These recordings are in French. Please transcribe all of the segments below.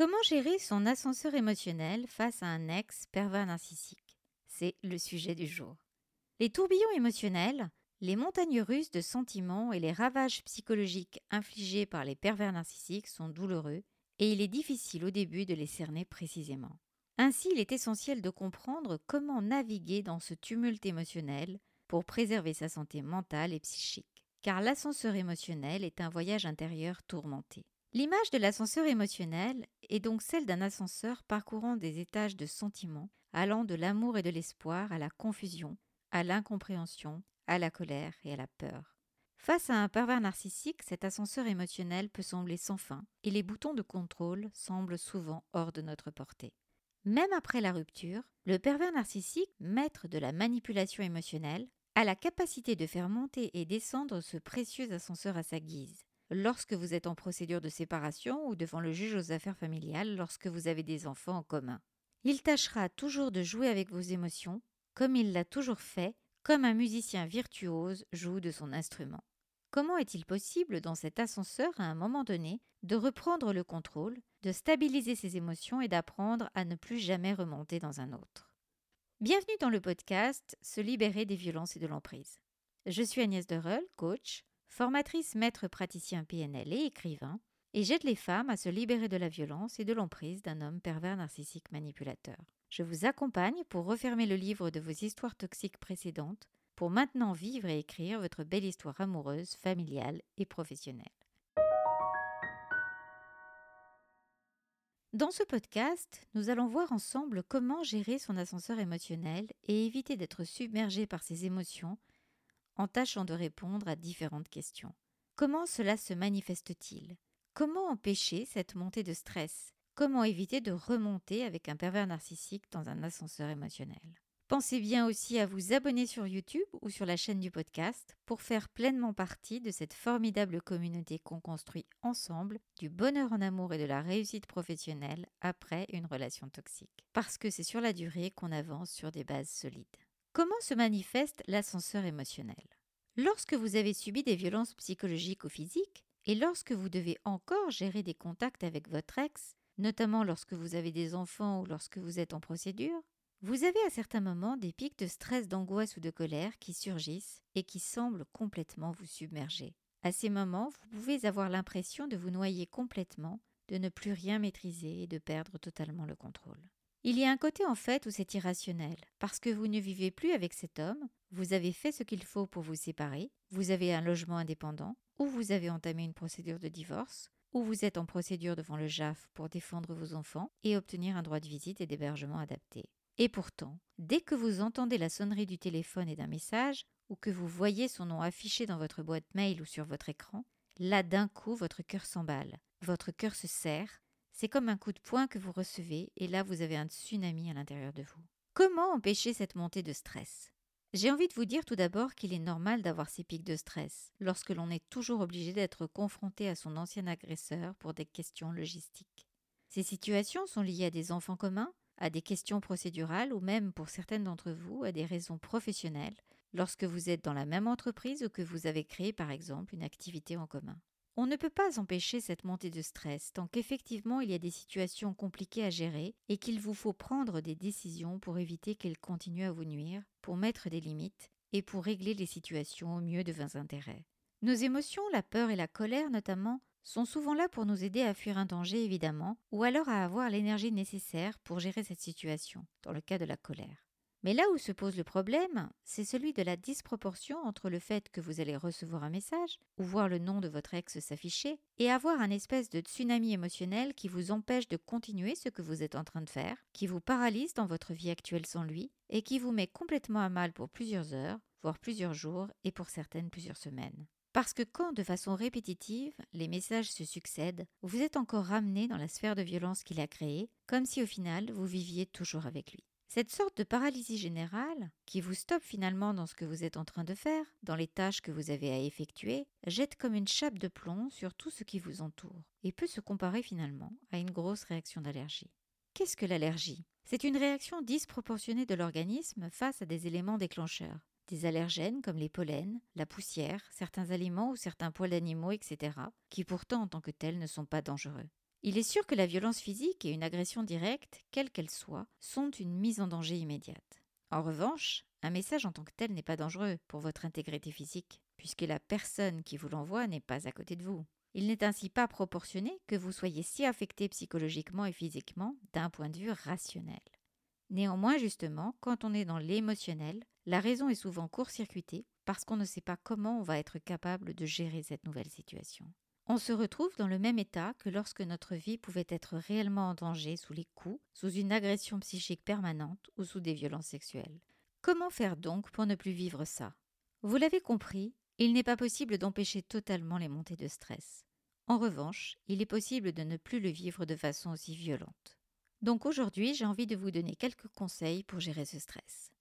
Comment gérer son ascenseur émotionnel face à un ex pervers narcissique? C'est le sujet du jour. Les tourbillons émotionnels, les montagnes russes de sentiments et les ravages psychologiques infligés par les pervers narcissiques sont douloureux et il est difficile au début de les cerner précisément. Ainsi, il est essentiel de comprendre comment naviguer dans ce tumulte émotionnel pour préserver sa santé mentale et psychique, car l'ascenseur émotionnel est un voyage intérieur tourmenté. L'image de l'ascenseur émotionnel est donc celle d'un ascenseur parcourant des étages de sentiments, allant de l'amour et de l'espoir à la confusion, à l'incompréhension, à la colère et à la peur. Face à un pervers narcissique, cet ascenseur émotionnel peut sembler sans fin, et les boutons de contrôle semblent souvent hors de notre portée. Même après la rupture, le pervers narcissique, maître de la manipulation émotionnelle, a la capacité de faire monter et descendre ce précieux ascenseur à sa guise. Lorsque vous êtes en procédure de séparation ou devant le juge aux affaires familiales lorsque vous avez des enfants en commun. Il tâchera toujours de jouer avec vos émotions, comme il l'a toujours fait, comme un musicien virtuose joue de son instrument. Comment est-il possible, dans cet ascenseur, à un moment donné, de reprendre le contrôle, de stabiliser ses émotions et d'apprendre à ne plus jamais remonter dans un autre? Bienvenue dans le podcast Se libérer des violences et de l'emprise. Je suis Agnès Derel, coach, formatrice maître praticien PNL et écrivain, et j'aide les femmes à se libérer de la violence et de l'emprise d'un homme pervers narcissique manipulateur. Je vous accompagne pour refermer le livre de vos histoires toxiques précédentes pour maintenant vivre et écrire votre belle histoire amoureuse, familiale et professionnelle. Dans ce podcast, nous allons voir ensemble comment gérer son ascenseur émotionnel et éviter d'être submergé par ses émotions en tâchant de répondre à différentes questions. Comment cela se manifeste-t-il? Comment empêcher cette montée de stress? Comment éviter de remonter avec un pervers narcissique dans un ascenseur émotionnel? Pensez bien aussi à vous abonner sur YouTube ou sur la chaîne du podcast pour faire pleinement partie de cette formidable communauté qu'on construit ensemble du bonheur en amour et de la réussite professionnelle après une relation toxique. Parce que c'est sur la durée qu'on avance sur des bases solides. Comment se manifeste l'ascenseur émotionnel? Lorsque vous avez subi des violences psychologiques ou physiques, et lorsque vous devez encore gérer des contacts avec votre ex, notamment lorsque vous avez des enfants ou lorsque vous êtes en procédure, vous avez à certains moments des pics de stress, d'angoisse ou de colère qui surgissent et qui semblent complètement vous submerger. À ces moments, vous pouvez avoir l'impression de vous noyer complètement, de ne plus rien maîtriser et de perdre totalement le contrôle. Il y a un côté en fait où c'est irrationnel, parce que vous ne vivez plus avec cet homme, vous avez fait ce qu'il faut pour vous séparer, vous avez un logement indépendant, ou vous avez entamé une procédure de divorce, ou vous êtes en procédure devant le JAF pour défendre vos enfants et obtenir un droit de visite et d'hébergement adapté. Et pourtant, dès que vous entendez la sonnerie du téléphone et d'un message, ou que vous voyez son nom affiché dans votre boîte mail ou sur votre écran, là d'un coup votre cœur s'emballe, votre cœur se serre, c'est comme un coup de poing que vous recevez et là vous avez un tsunami à l'intérieur de vous. Comment empêcher cette montée de stress? J'ai envie de vous dire tout d'abord qu'il est normal d'avoir ces pics de stress lorsque l'on est toujours obligé d'être confronté à son ancien agresseur pour des questions logistiques. Ces situations sont liées à des enfants communs, à des questions procédurales ou même pour certaines d'entre vous à des raisons professionnelles lorsque vous êtes dans la même entreprise ou que vous avez créé par exemple une activité en commun. On ne peut pas empêcher cette montée de stress tant qu'effectivement il y a des situations compliquées à gérer et qu'il vous faut prendre des décisions pour éviter qu'elles continuent à vous nuire, pour mettre des limites et pour régler les situations au mieux de vos intérêts. Nos émotions, la peur et la colère notamment, sont souvent là pour nous aider à fuir un danger évidemment, ou alors à avoir l'énergie nécessaire pour gérer cette situation, dans le cas de la colère. Mais là où se pose le problème, c'est celui de la disproportion entre le fait que vous allez recevoir un message, ou voir le nom de votre ex s'afficher, et avoir un espèce de tsunami émotionnel qui vous empêche de continuer ce que vous êtes en train de faire, qui vous paralyse dans votre vie actuelle sans lui, et qui vous met complètement à mal pour plusieurs heures, voire plusieurs jours, et pour certaines plusieurs semaines. Parce que quand, de façon répétitive, les messages se succèdent, vous êtes encore ramené dans la sphère de violence qu'il a créée, comme si au final vous viviez toujours avec lui. Cette sorte de paralysie générale, qui vous stoppe finalement dans ce que vous êtes en train de faire, dans les tâches que vous avez à effectuer, jette comme une chape de plomb sur tout ce qui vous entoure, et peut se comparer finalement à une grosse réaction d'allergie. Qu'est-ce que l'allergie? C'est une réaction disproportionnée de l'organisme face à des éléments déclencheurs des allergènes comme les pollens, la poussière, certains aliments ou certains poils d'animaux, etc., qui pourtant en tant que tels ne sont pas dangereux. Il est sûr que la violence physique et une agression directe, quelle qu'elle soit, sont une mise en danger immédiate. En revanche, un message en tant que tel n'est pas dangereux pour votre intégrité physique, puisque la personne qui vous l'envoie n'est pas à côté de vous. Il n'est ainsi pas proportionné que vous soyez si affecté psychologiquement et physiquement d'un point de vue rationnel. Néanmoins, justement, quand on est dans l'émotionnel, la raison est souvent court-circuitée parce qu'on ne sait pas comment on va être capable de gérer cette nouvelle situation. On se retrouve dans le même état que lorsque notre vie pouvait être réellement en danger sous les coups, sous une agression psychique permanente ou sous des violences sexuelles. Comment faire donc pour ne plus vivre ça? Vous l'avez compris, il n'est pas possible d'empêcher totalement les montées de stress. En revanche, il est possible de ne plus le vivre de façon aussi violente. Donc aujourd'hui, j'ai envie de vous donner quelques conseils pour gérer ce stress.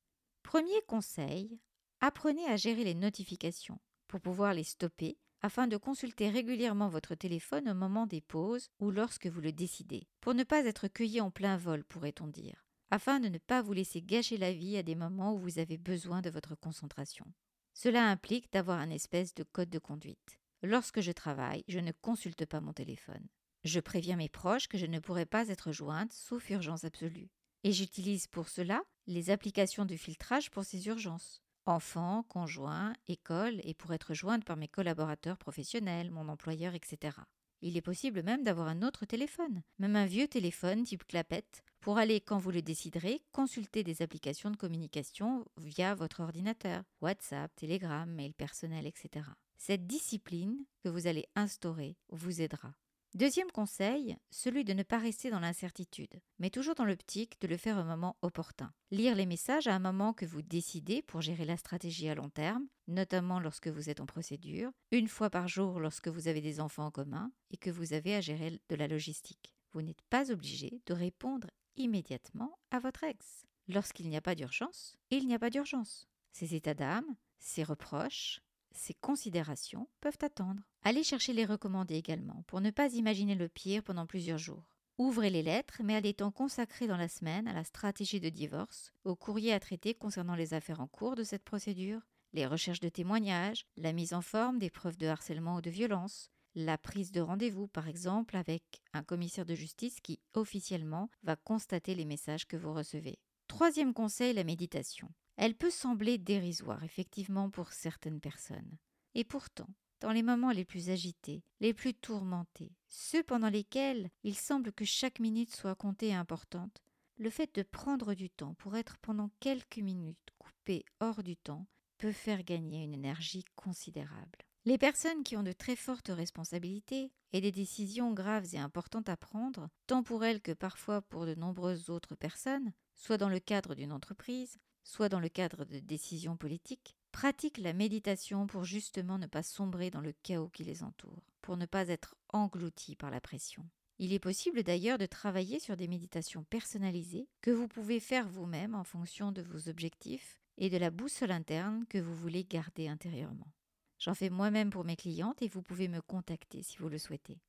Premier conseil, apprenez à gérer les notifications pour pouvoir les stopper afin de consulter régulièrement votre téléphone au moment des pauses ou lorsque vous le décidez, pour ne pas être cueilli en plein vol, pourrait-on dire, afin de ne pas vous laisser gâcher la vie à des moments où vous avez besoin de votre concentration. Cela implique d'avoir un espèce de code de conduite. Lorsque je travaille, je ne consulte pas mon téléphone. Je préviens mes proches que je ne pourrai pas être jointe sauf urgence absolue. Et j'utilise pour cela les applications de filtrage pour ces urgences. Enfants, conjoints, école et pour être jointe par mes collaborateurs professionnels, mon employeur, etc. Il est possible même d'avoir un autre téléphone, même un vieux téléphone type clapette, pour aller, quand vous le déciderez, consulter des applications de communication via votre ordinateur, WhatsApp, Telegram, mail personnel, etc. Cette discipline que vous allez instaurer vous aidera. Deuxième conseil, celui de ne pas rester dans l'incertitude, mais toujours dans l'optique de le faire au moment opportun. Lire les messages à un moment que vous décidez pour gérer la stratégie à long terme, notamment lorsque vous êtes en procédure, une fois par jour lorsque vous avez des enfants en commun et que vous avez à gérer de la logistique. Vous n'êtes pas obligé de répondre immédiatement à votre ex. Lorsqu'il n'y a pas d'urgence, il n'y a pas d'urgence. Ces états d'âme, ces reproches, ces considérations peuvent attendre. Allez chercher les recommandés également, pour ne pas imaginer le pire pendant plusieurs jours. Ouvrez les lettres, mais à des temps dans la semaine à la stratégie de divorce, aux courriers à traiter concernant les affaires en cours de cette procédure, les recherches de témoignages, la mise en forme des preuves de harcèlement ou de violence, la prise de rendez-vous par exemple avec un commissaire de justice qui officiellement va constater les messages que vous recevez. Troisième conseil, la méditation. Elle peut sembler dérisoire effectivement pour certaines personnes. Et pourtant, dans les moments les plus agités, les plus tourmentés, ceux pendant lesquels il semble que chaque minute soit comptée et importante, le fait de prendre du temps pour être pendant quelques minutes coupé hors du temps peut faire gagner une énergie considérable. Les personnes qui ont de très fortes responsabilités et des décisions graves et importantes à prendre, tant pour elles que parfois pour de nombreuses autres personnes, soit dans le cadre d'une entreprise, soit dans le cadre de décisions politiques, pratiquent la méditation pour justement ne pas sombrer dans le chaos qui les entoure, pour ne pas être engloutis par la pression. Il est possible d'ailleurs de travailler sur des méditations personnalisées que vous pouvez faire vous-même en fonction de vos objectifs et de la boussole interne que vous voulez garder intérieurement. J'en fais moi-même pour mes clientes et vous pouvez me contacter si vous le souhaitez.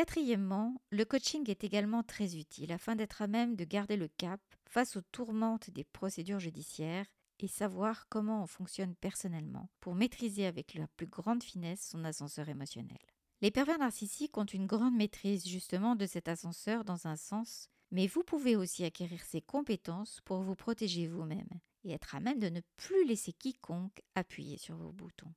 Quatrièmement, le coaching est également très utile afin d'être à même de garder le cap face aux tourmentes des procédures judiciaires et savoir comment on fonctionne personnellement pour maîtriser avec la plus grande finesse son ascenseur émotionnel. Les pervers narcissiques ont une grande maîtrise justement de cet ascenseur dans un sens, mais vous pouvez aussi acquérir ces compétences pour vous protéger vous-même et être à même de ne plus laisser quiconque appuyer sur vos boutons.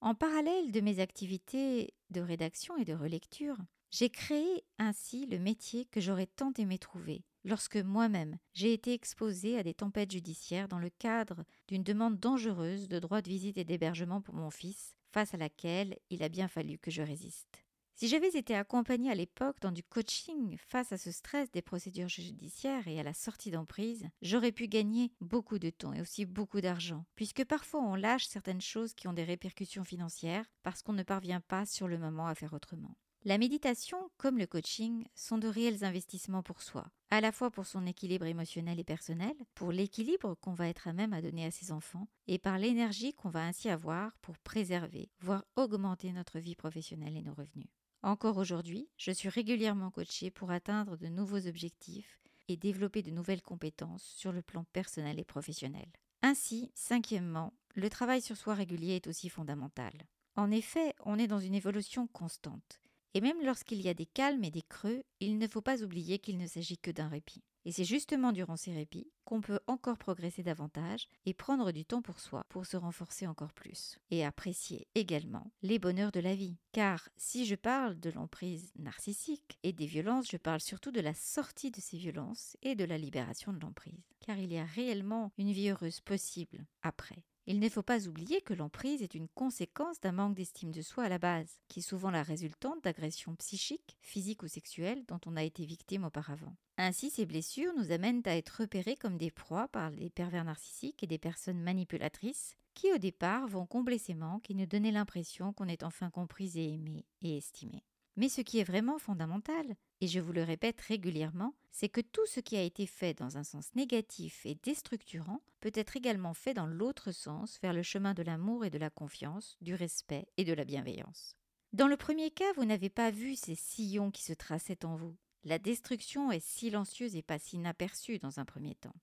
En parallèle de mes activités de rédaction et de relecture, j'ai créé ainsi le métier que j'aurais tant aimé trouver lorsque moi-même j'ai été exposée à des tempêtes judiciaires dans le cadre d'une demande dangereuse de droit de visite et d'hébergement pour mon fils, face à laquelle il a bien fallu que je résiste. Si j'avais été accompagnée à l'époque dans du coaching face à ce stress des procédures judiciaires et à la sortie d'emprise, j'aurais pu gagner beaucoup de temps et aussi beaucoup d'argent, puisque parfois on lâche certaines choses qui ont des répercussions financières parce qu'on ne parvient pas sur le moment à faire autrement. La méditation, comme le coaching, sont de réels investissements pour soi, à la fois pour son équilibre émotionnel et personnel, pour l'équilibre qu'on va être à même à donner à ses enfants, et par l'énergie qu'on va ainsi avoir pour préserver, voire augmenter notre vie professionnelle et nos revenus. Encore aujourd'hui, je suis régulièrement coachée pour atteindre de nouveaux objectifs et développer de nouvelles compétences sur le plan personnel et professionnel. Ainsi, cinquièmement, le travail sur soi régulier est aussi fondamental. En effet, on est dans une évolution constante Et même lorsqu'il y a des calmes et des creux, il ne faut pas oublier qu'il ne s'agit que d'un répit. Et c'est justement durant ces répits qu'on peut encore progresser davantage et prendre du temps pour soi pour se renforcer encore plus. Et apprécier également les bonheurs de la vie. Car si je parle de l'emprise narcissique et des violences, je parle surtout de la sortie de ces violences et de la libération de l'emprise. Car il y a réellement une vie heureuse possible après. Il ne faut pas oublier que l'emprise est une conséquence d'un manque d'estime de soi à la base, qui est souvent la résultante d'agressions psychiques, physiques ou sexuelles dont on a été victime auparavant. Ainsi, ces blessures nous amènent à être repérés comme des proies par des pervers narcissiques et des personnes manipulatrices qui au départ vont combler ces manques et nous donner l'impression qu'on est enfin compris et aimé et estimé. Mais ce qui est vraiment fondamental, et je vous le répète régulièrement, c'est que tout ce qui a été fait dans un sens négatif et déstructurant peut être également fait dans l'autre sens, vers le chemin de l'amour et de la confiance, du respect et de la bienveillance. Dans le premier cas, vous n'avez pas vu ces sillons qui se traçaient en vous. La destruction est silencieuse et passe inaperçue dans un premier temps.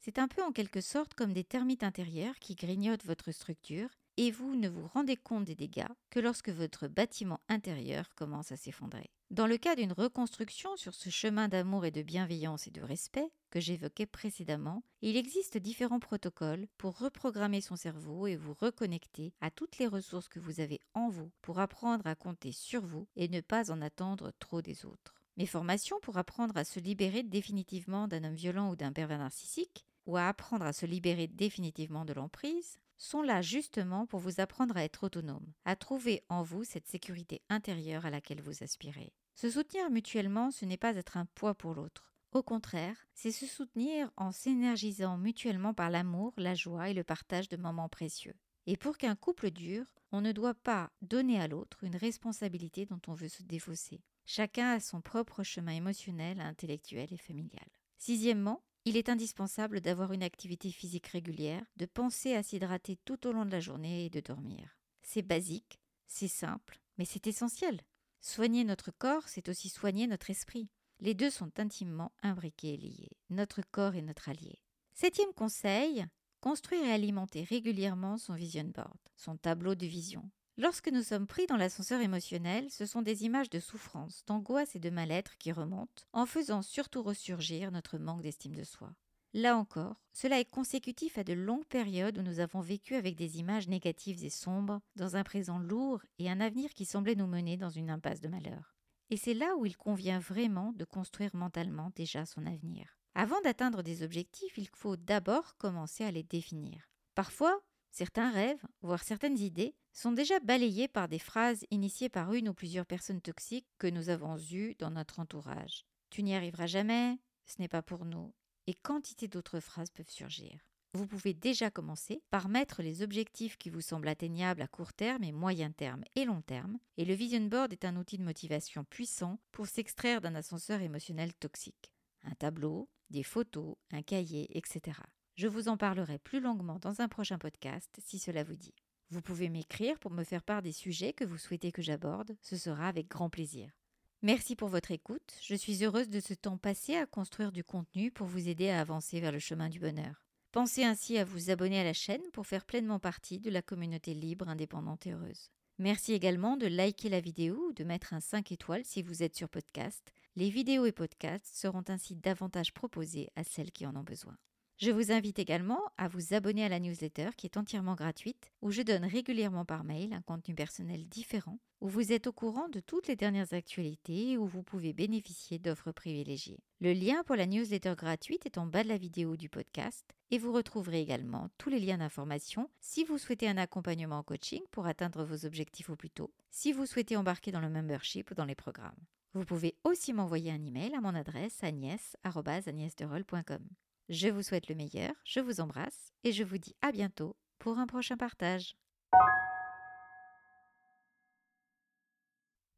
C'est un peu en quelque sorte comme des termites intérieurs qui grignotent votre structure et vous ne vous rendez compte des dégâts que lorsque votre bâtiment intérieur commence à s'effondrer. Dans le cas d'une reconstruction sur ce chemin d'amour et de bienveillance et de respect que j'évoquais précédemment, il existe différents protocoles pour reprogrammer son cerveau et vous reconnecter à toutes les ressources que vous avez en vous pour apprendre à compter sur vous et ne pas en attendre trop des autres. Mes formations pour apprendre à se libérer définitivement d'un homme violent ou d'un pervers narcissique, ou à apprendre à se libérer définitivement de l'emprise, sont là justement pour vous apprendre à être autonome, à trouver en vous cette sécurité intérieure à laquelle vous aspirez. Se soutenir mutuellement, ce n'est pas être un poids pour l'autre. Au contraire, c'est se soutenir en s'énergisant mutuellement par l'amour, la joie et le partage de moments précieux. Et pour qu'un couple dure, on ne doit pas donner à l'autre une responsabilité dont on veut se défausser. Chacun a son propre chemin émotionnel, intellectuel et familial. Sixièmement, il est indispensable d'avoir une activité physique régulière, de penser à s'hydrater tout au long de la journée et de dormir. C'est basique, c'est simple, mais c'est essentiel. Soigner notre corps, c'est aussi soigner notre esprit. Les deux sont intimement imbriqués et liés, notre corps est notre allié. Septième conseil, construire et alimenter régulièrement son vision board, son tableau de vision. Lorsque nous sommes pris dans l'ascenseur émotionnel, ce sont des images de souffrance, d'angoisse et de mal-être qui remontent, en faisant surtout ressurgir notre manque d'estime de soi. Là encore, cela est consécutif à de longues périodes où nous avons vécu avec des images négatives et sombres, dans un présent lourd et un avenir qui semblait nous mener dans une impasse de malheur. Et c'est là où il convient vraiment de construire mentalement déjà son avenir. Avant d'atteindre des objectifs, il faut d'abord commencer à les définir. Parfois, certains rêves, voire certaines idées, sont déjà balayés par des phrases initiées par une ou plusieurs personnes toxiques que nous avons eues dans notre entourage. Tu n'y arriveras jamais, ce n'est pas pour nous, et quantité d'autres phrases peuvent surgir. Vous pouvez déjà commencer par mettre les objectifs qui vous semblent atteignables à court terme et moyen terme et long terme, et le Vision Board est un outil de motivation puissant pour s'extraire d'un ascenseur émotionnel toxique. Un tableau, des photos, un cahier, etc. Je vous en parlerai plus longuement dans un prochain podcast si cela vous dit. Vous pouvez m'écrire pour me faire part des sujets que vous souhaitez que j'aborde, ce sera avec grand plaisir. Merci pour votre écoute, je suis heureuse de ce temps passé à construire du contenu pour vous aider à avancer vers le chemin du bonheur. Pensez ainsi à vous abonner à la chaîne pour faire pleinement partie de la communauté libre, indépendante et heureuse. Merci également de liker la vidéo ou de mettre un 5 étoiles si vous êtes sur podcast. Les vidéos et podcasts seront ainsi davantage proposés à celles qui en ont besoin. Je vous invite également à vous abonner à la newsletter qui est entièrement gratuite, où je donne régulièrement par mail un contenu personnel différent, où vous êtes au courant de toutes les dernières actualités et où vous pouvez bénéficier d'offres privilégiées. Le lien pour la newsletter gratuite est en bas de la vidéo du podcast et vous retrouverez également tous les liens d'information si vous souhaitez un accompagnement en coaching pour atteindre vos objectifs au plus tôt, si vous souhaitez embarquer dans le membership ou dans les programmes. Vous pouvez aussi m'envoyer un email à mon adresse agnès.agnesderol.com. Je vous souhaite le meilleur, je vous embrasse et je vous dis à bientôt pour un prochain partage.